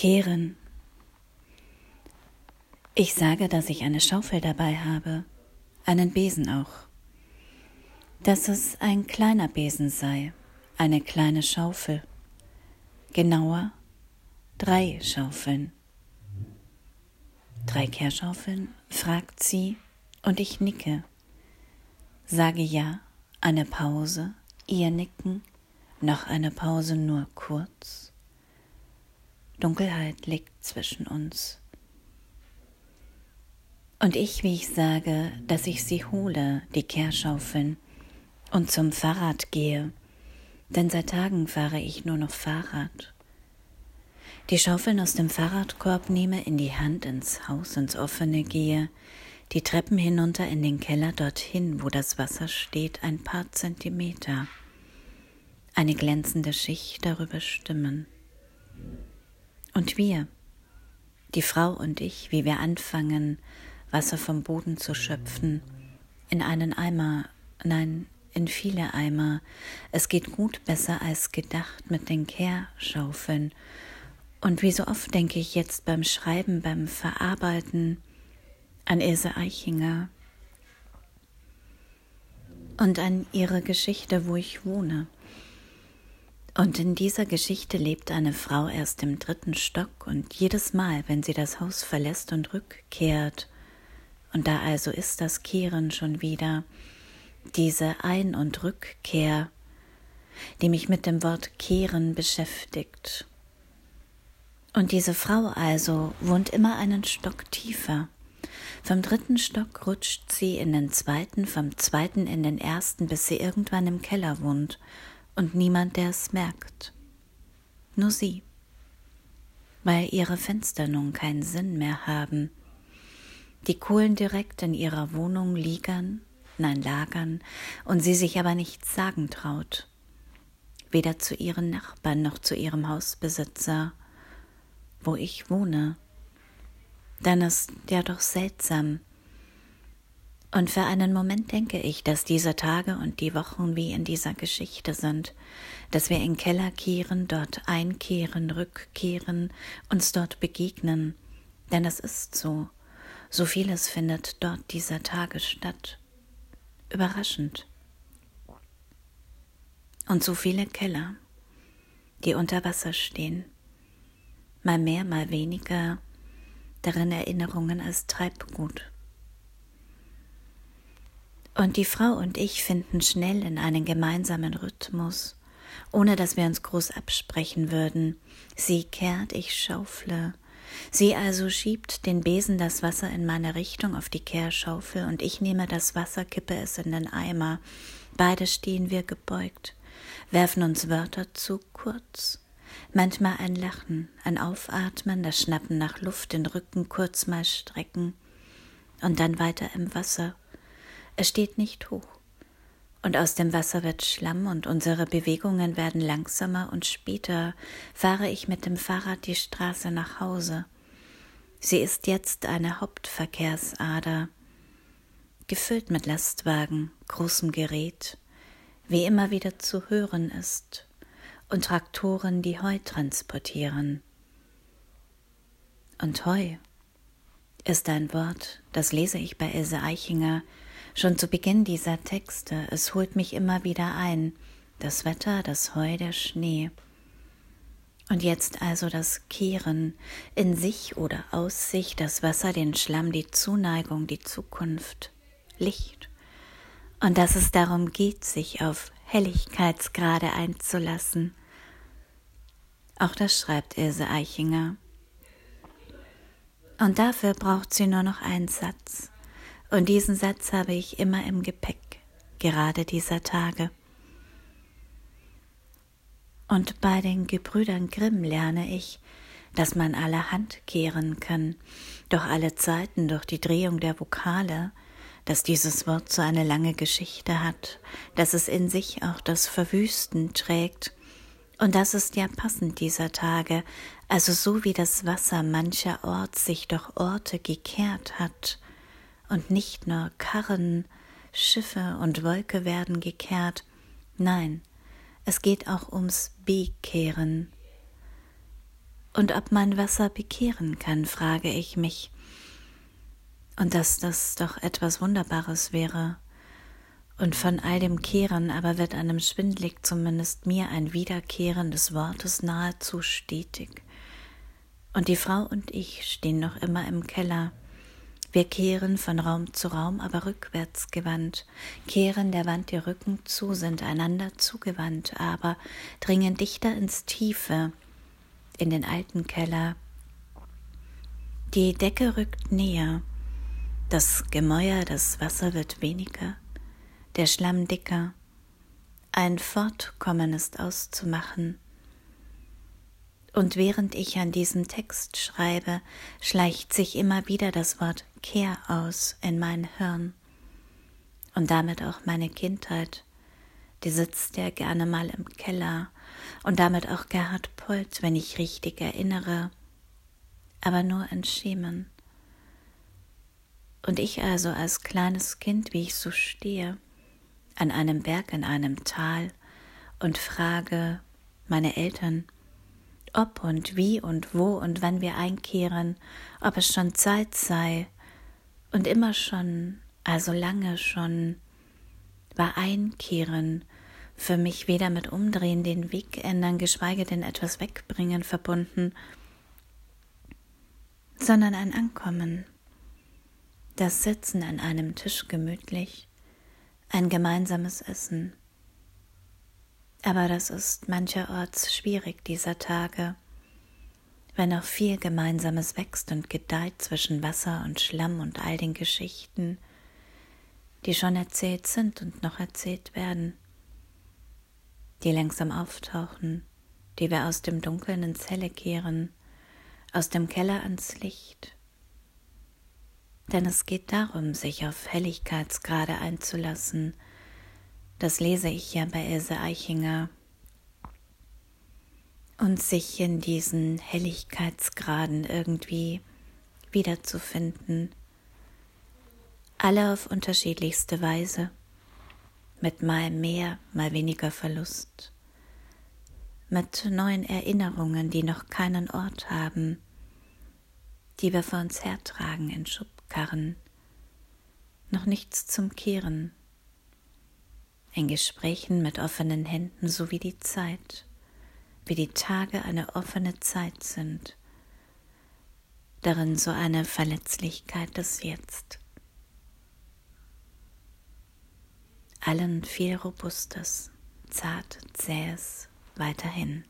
Kehren. Ich sage, dass ich eine Schaufel dabei habe, einen Besen auch. Dass es ein kleiner Besen sei, eine kleine Schaufel. Genauer, drei Schaufeln. Drei Kehrschaufeln? fragt sie, und ich nicke. Sage ja, eine Pause, ihr Nicken, noch eine Pause nur kurz. Dunkelheit liegt zwischen uns. Und ich, wie ich sage, dass ich sie hole, die Kehrschaufeln, und zum Fahrrad gehe, denn seit Tagen fahre ich nur noch Fahrrad. Die Schaufeln aus dem Fahrradkorb nehme, in die Hand ins Haus, ins Offene gehe, die Treppen hinunter in den Keller dorthin, wo das Wasser steht, ein paar Zentimeter, eine glänzende Schicht darüber stimmen. Und wir, die Frau und ich, wie wir anfangen, Wasser vom Boden zu schöpfen, in einen Eimer, nein, in viele Eimer. Es geht gut besser als gedacht mit den Kehrschaufeln. Und wie so oft denke ich jetzt beim Schreiben, beim Verarbeiten an Ilse Eichinger und an ihre Geschichte, wo ich wohne. Und in dieser Geschichte lebt eine Frau erst im dritten Stock und jedes Mal, wenn sie das Haus verlässt und rückkehrt, und da also ist das Kehren schon wieder, diese Ein- und Rückkehr, die mich mit dem Wort kehren beschäftigt. Und diese Frau also wohnt immer einen Stock tiefer. Vom dritten Stock rutscht sie in den zweiten, vom zweiten in den ersten, bis sie irgendwann im Keller wohnt und niemand, der es merkt. Nur sie, weil ihre Fenster nun keinen Sinn mehr haben. Die Kohlen direkt in ihrer Wohnung liegern, nein lagern, und sie sich aber nichts sagen traut, weder zu ihren Nachbarn noch zu ihrem Hausbesitzer, wo ich wohne. Dann ist ja doch seltsam, und für einen Moment denke ich, dass diese Tage und die Wochen wie in dieser Geschichte sind, dass wir in Keller kehren, dort einkehren, rückkehren, uns dort begegnen, denn es ist so, so vieles findet dort dieser Tage statt. Überraschend. Und so viele Keller, die unter Wasser stehen, mal mehr, mal weniger, darin Erinnerungen als Treibgut. Und die Frau und ich finden schnell in einen gemeinsamen Rhythmus, ohne dass wir uns groß absprechen würden. Sie kehrt, ich schaufle. Sie also schiebt den Besen das Wasser in meine Richtung auf die Kehrschaufel und ich nehme das Wasser, kippe es in den Eimer. Beide stehen wir gebeugt, werfen uns Wörter zu kurz. Manchmal ein Lachen, ein Aufatmen, das Schnappen nach Luft, den Rücken kurz mal strecken und dann weiter im Wasser es steht nicht hoch. Und aus dem Wasser wird Schlamm und unsere Bewegungen werden langsamer und später fahre ich mit dem Fahrrad die Straße nach Hause. Sie ist jetzt eine Hauptverkehrsader, gefüllt mit Lastwagen, großem Gerät, wie immer wieder zu hören ist, und Traktoren, die Heu transportieren. Und Heu ist ein Wort, das lese ich bei Ilse Eichinger, Schon zu Beginn dieser Texte, es holt mich immer wieder ein, das Wetter, das Heu, der Schnee. Und jetzt also das Kehren, in sich oder aus sich, das Wasser, den Schlamm, die Zuneigung, die Zukunft, Licht. Und dass es darum geht, sich auf Helligkeitsgrade einzulassen. Auch das schreibt Ilse Eichinger. Und dafür braucht sie nur noch einen Satz. Und diesen Satz habe ich immer im Gepäck, gerade dieser Tage. Und bei den Gebrüdern Grimm lerne ich, dass man allerhand kehren kann, doch alle Zeiten durch die Drehung der Vokale, dass dieses Wort so eine lange Geschichte hat, dass es in sich auch das Verwüsten trägt, und das ist ja passend dieser Tage, also so wie das Wasser mancher Ort sich durch Orte gekehrt hat, und nicht nur Karren, Schiffe und Wolke werden gekehrt, nein, es geht auch ums Bekehren. Und ob man Wasser bekehren kann, frage ich mich. Und dass das doch etwas Wunderbares wäre. Und von all dem Kehren aber wird einem schwindlig zumindest mir ein Wiederkehren des Wortes nahezu stetig. Und die Frau und ich stehen noch immer im Keller. Wir kehren von Raum zu Raum, aber rückwärts gewandt, kehren der Wand die Rücken zu, sind einander zugewandt, aber dringen dichter ins Tiefe, in den alten Keller. Die Decke rückt näher, das Gemäuer, das Wasser wird weniger, der Schlamm dicker, ein Fortkommen ist auszumachen. Und während ich an diesem Text schreibe, schleicht sich immer wieder das Wort Kehr aus in mein Hirn und damit auch meine Kindheit. Die sitzt ja gerne mal im Keller und damit auch Gerhard Polt, wenn ich richtig erinnere, aber nur in Schemen. Und ich also als kleines Kind, wie ich so stehe, an einem Berg in einem Tal und frage meine Eltern, ob und wie und wo und wann wir einkehren, ob es schon Zeit sei, und immer schon, also lange schon, war Einkehren für mich weder mit Umdrehen, den Weg ändern, geschweige denn etwas wegbringen verbunden, sondern ein Ankommen, das Sitzen an einem Tisch gemütlich, ein gemeinsames Essen. Aber das ist mancherorts schwierig dieser Tage wenn auch viel Gemeinsames wächst und gedeiht zwischen Wasser und Schlamm und all den Geschichten, die schon erzählt sind und noch erzählt werden, die langsam auftauchen, die wir aus dem Dunkeln ins Helle kehren, aus dem Keller ans Licht. Denn es geht darum, sich auf Helligkeitsgrade einzulassen. Das lese ich ja bei Ilse Eichinger und sich in diesen Helligkeitsgraden irgendwie wiederzufinden. Alle auf unterschiedlichste Weise, mit mal mehr, mal weniger Verlust, mit neuen Erinnerungen, die noch keinen Ort haben, die wir vor uns hertragen in Schubkarren, noch nichts zum Kehren, in Gesprächen mit offenen Händen sowie die Zeit wie die Tage eine offene Zeit sind, darin so eine Verletzlichkeit des Jetzt. Allen viel Robustes, zart, zähes weiterhin.